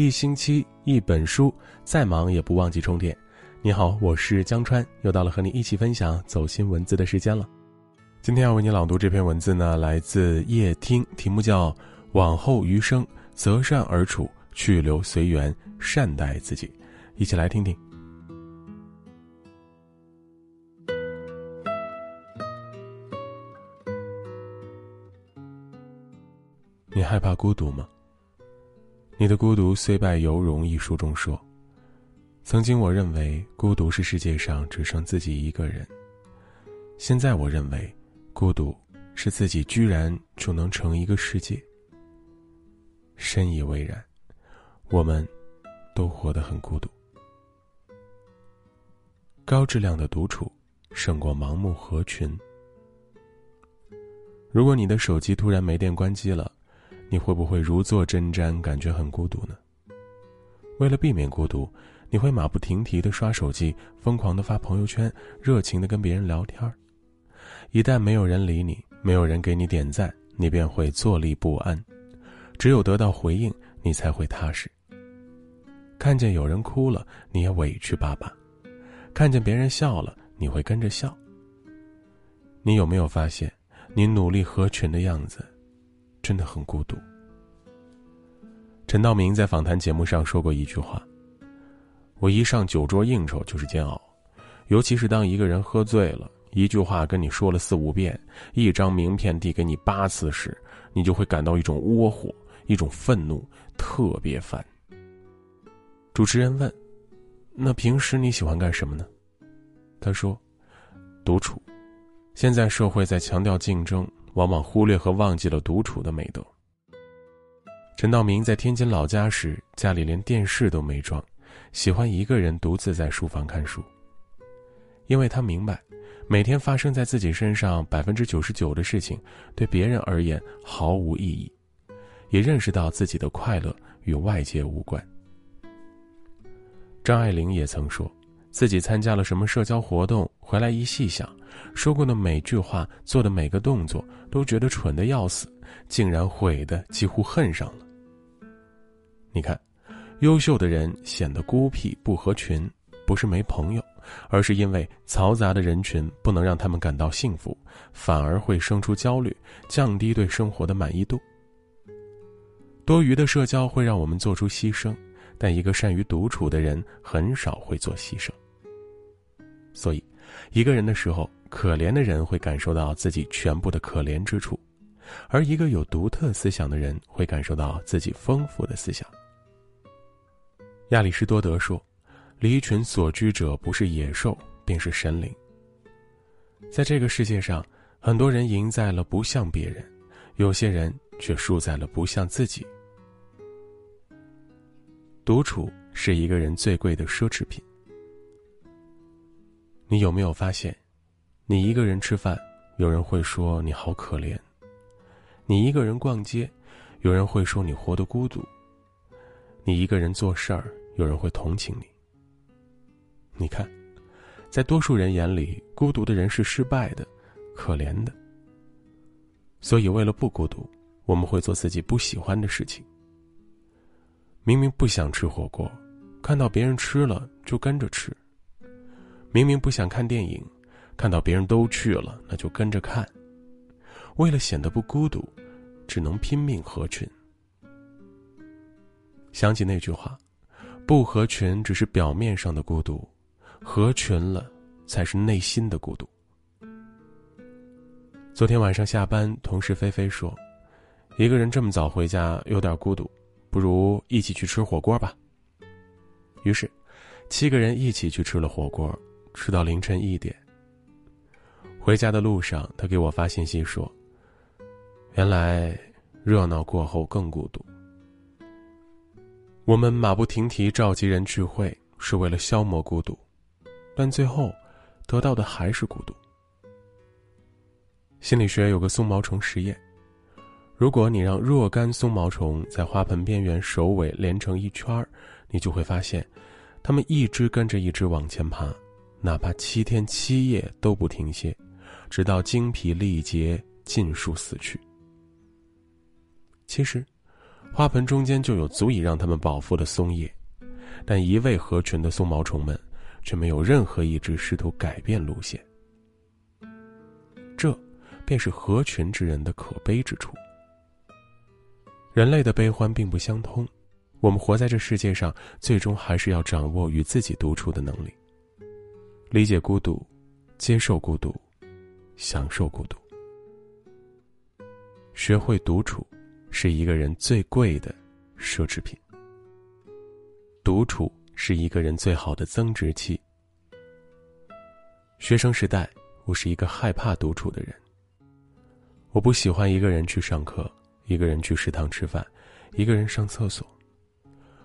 一星期一本书，再忙也不忘记充电。你好，我是江川，又到了和你一起分享走心文字的时间了。今天要为你朗读这篇文字呢，来自叶听，题目叫《往后余生，择善而处，去留随缘，善待自己》，一起来听听。你害怕孤独吗？你的孤独虽败犹荣一书中说：“曾经我认为孤独是世界上只剩自己一个人，现在我认为，孤独是自己居然就能成一个世界。”深以为然，我们都活得很孤独。高质量的独处胜过盲目合群。如果你的手机突然没电关机了。你会不会如坐针毡，感觉很孤独呢？为了避免孤独，你会马不停蹄的刷手机，疯狂的发朋友圈，热情的跟别人聊天一旦没有人理你，没有人给你点赞，你便会坐立不安。只有得到回应，你才会踏实。看见有人哭了，你也委屈巴巴；看见别人笑了，你会跟着笑。你有没有发现，你努力合群的样子？真的很孤独。陈道明在访谈节目上说过一句话：“我一上酒桌应酬就是煎熬，尤其是当一个人喝醉了，一句话跟你说了四五遍，一张名片递给你八次时，你就会感到一种窝火，一种愤怒，特别烦。”主持人问：“那平时你喜欢干什么呢？”他说：“独处。”现在社会在强调竞争。往往忽略和忘记了独处的美德。陈道明在天津老家时，家里连电视都没装，喜欢一个人独自在书房看书。因为他明白，每天发生在自己身上百分之九十九的事情，对别人而言毫无意义，也认识到自己的快乐与外界无关。张爱玲也曾说。自己参加了什么社交活动，回来一细想，说过的每句话，做的每个动作，都觉得蠢的要死，竟然悔的几乎恨上了。你看，优秀的人显得孤僻不合群，不是没朋友，而是因为嘈杂的人群不能让他们感到幸福，反而会生出焦虑，降低对生活的满意度。多余的社交会让我们做出牺牲。但一个善于独处的人很少会做牺牲。所以，一个人的时候，可怜的人会感受到自己全部的可怜之处，而一个有独特思想的人会感受到自己丰富的思想。亚里士多德说：“离群所居者，不是野兽，便是神灵。”在这个世界上，很多人赢在了不像别人，有些人却输在了不像自己。独处是一个人最贵的奢侈品。你有没有发现，你一个人吃饭，有人会说你好可怜；你一个人逛街，有人会说你活得孤独；你一个人做事儿，有人会同情你。你看，在多数人眼里，孤独的人是失败的、可怜的。所以，为了不孤独，我们会做自己不喜欢的事情。明明不想吃火锅，看到别人吃了就跟着吃。明明不想看电影，看到别人都去了，那就跟着看。为了显得不孤独，只能拼命合群。想起那句话：“不合群只是表面上的孤独，合群了才是内心的孤独。”昨天晚上下班，同事菲菲说：“一个人这么早回家，有点孤独。”不如一起去吃火锅吧。于是，七个人一起去吃了火锅，吃到凌晨一点。回家的路上，他给我发信息说：“原来热闹过后更孤独。”我们马不停蹄召集人聚会，是为了消磨孤独，但最后得到的还是孤独。心理学有个松毛虫实验。如果你让若干松毛虫在花盆边缘首尾连成一圈儿，你就会发现，它们一只跟着一只往前爬，哪怕七天七夜都不停歇，直到精疲力竭、尽数死去。其实，花盆中间就有足以让它们饱腹的松叶，但一味合群的松毛虫们，却没有任何一只试图改变路线。这，便是合群之人的可悲之处。人类的悲欢并不相通，我们活在这世界上，最终还是要掌握与自己独处的能力，理解孤独，接受孤独，享受孤独。学会独处，是一个人最贵的奢侈品。独处是一个人最好的增值期。学生时代，我是一个害怕独处的人。我不喜欢一个人去上课，一个人去食堂吃饭，一个人上厕所。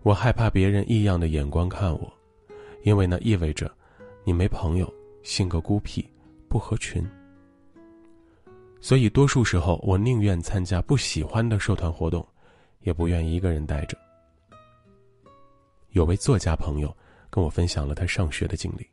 我害怕别人异样的眼光看我，因为那意味着你没朋友，性格孤僻，不合群。所以，多数时候，我宁愿参加不喜欢的社团活动，也不愿一个人待着。有位作家朋友跟我分享了他上学的经历。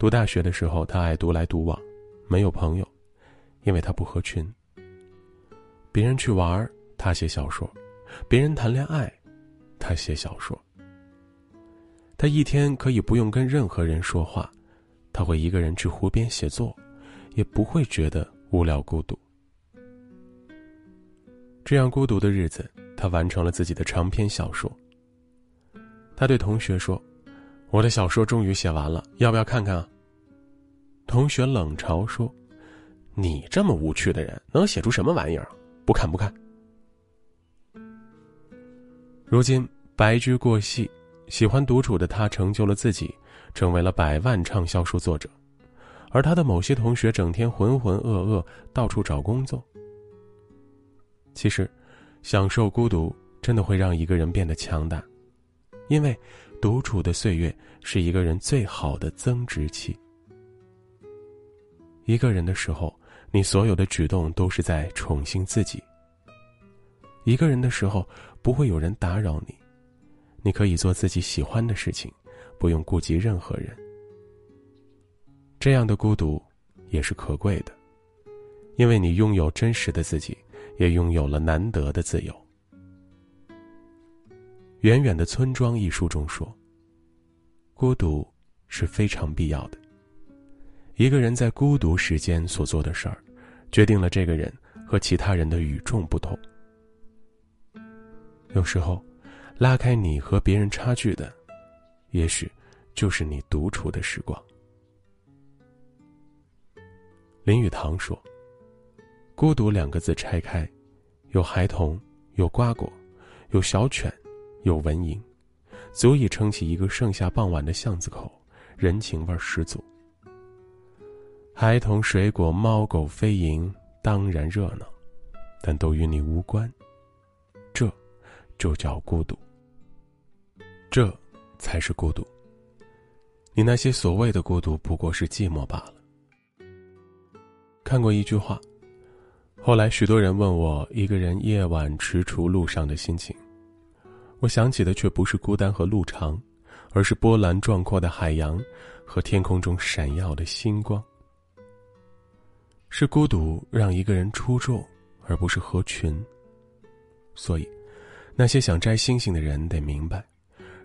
读大学的时候，他爱独来独往，没有朋友，因为他不合群。别人去玩，他写小说；别人谈恋爱，他写小说。他一天可以不用跟任何人说话，他会一个人去湖边写作，也不会觉得。无聊孤独，这样孤独的日子，他完成了自己的长篇小说。他对同学说：“我的小说终于写完了，要不要看看啊？”同学冷嘲说：“你这么无趣的人，能写出什么玩意儿？不看不看。”如今白驹过隙，喜欢独处的他成就了自己，成为了百万畅销书作者。而他的某些同学整天浑浑噩噩，到处找工作。其实，享受孤独真的会让一个人变得强大，因为独处的岁月是一个人最好的增值期。一个人的时候，你所有的举动都是在宠幸自己。一个人的时候，不会有人打扰你，你可以做自己喜欢的事情，不用顾及任何人。这样的孤独，也是可贵的，因为你拥有真实的自己，也拥有了难得的自由。《远远的村庄》一书中说：“孤独是非常必要的。一个人在孤独时间所做的事儿，决定了这个人和其他人的与众不同。有时候，拉开你和别人差距的，也许就是你独处的时光。”林语堂说：“孤独两个字拆开，有孩童，有瓜果，有小犬，有蚊蝇，足以撑起一个盛夏傍晚的巷子口，人情味十足。孩童、水果、猫狗、飞蝇，当然热闹，但都与你无关。这，就叫孤独。这，才是孤独。你那些所谓的孤独，不过是寂寞罢了。”看过一句话，后来许多人问我一个人夜晚踟蹰路上的心情，我想起的却不是孤单和路长，而是波澜壮阔的海洋和天空中闪耀的星光。是孤独让一个人出众，而不是合群。所以，那些想摘星星的人得明白，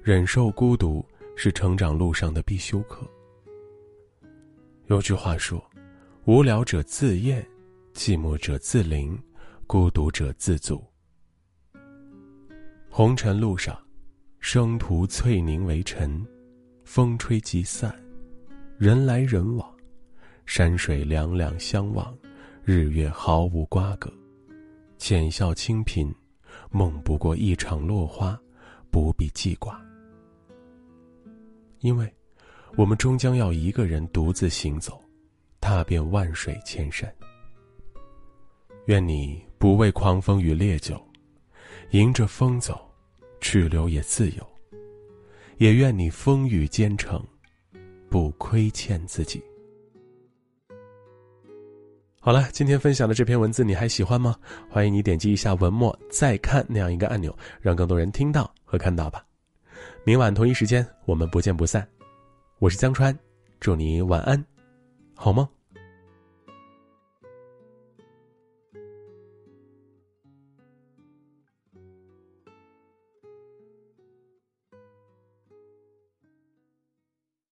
忍受孤独是成长路上的必修课。有句话说。无聊者自厌，寂寞者自怜，孤独者自足。红尘路上，生徒翠凝为尘，风吹即散，人来人往，山水两两相望，日月毫无瓜葛，浅笑清贫，梦不过一场落花，不必记挂。因为，我们终将要一个人独自行走。踏遍万水千山，愿你不畏狂风与烈酒，迎着风走，去留也自由。也愿你风雨兼程，不亏欠自己。好了，今天分享的这篇文字你还喜欢吗？欢迎你点击一下文末再看那样一个按钮，让更多人听到和看到吧。明晚同一时间，我们不见不散。我是江川，祝你晚安，好梦。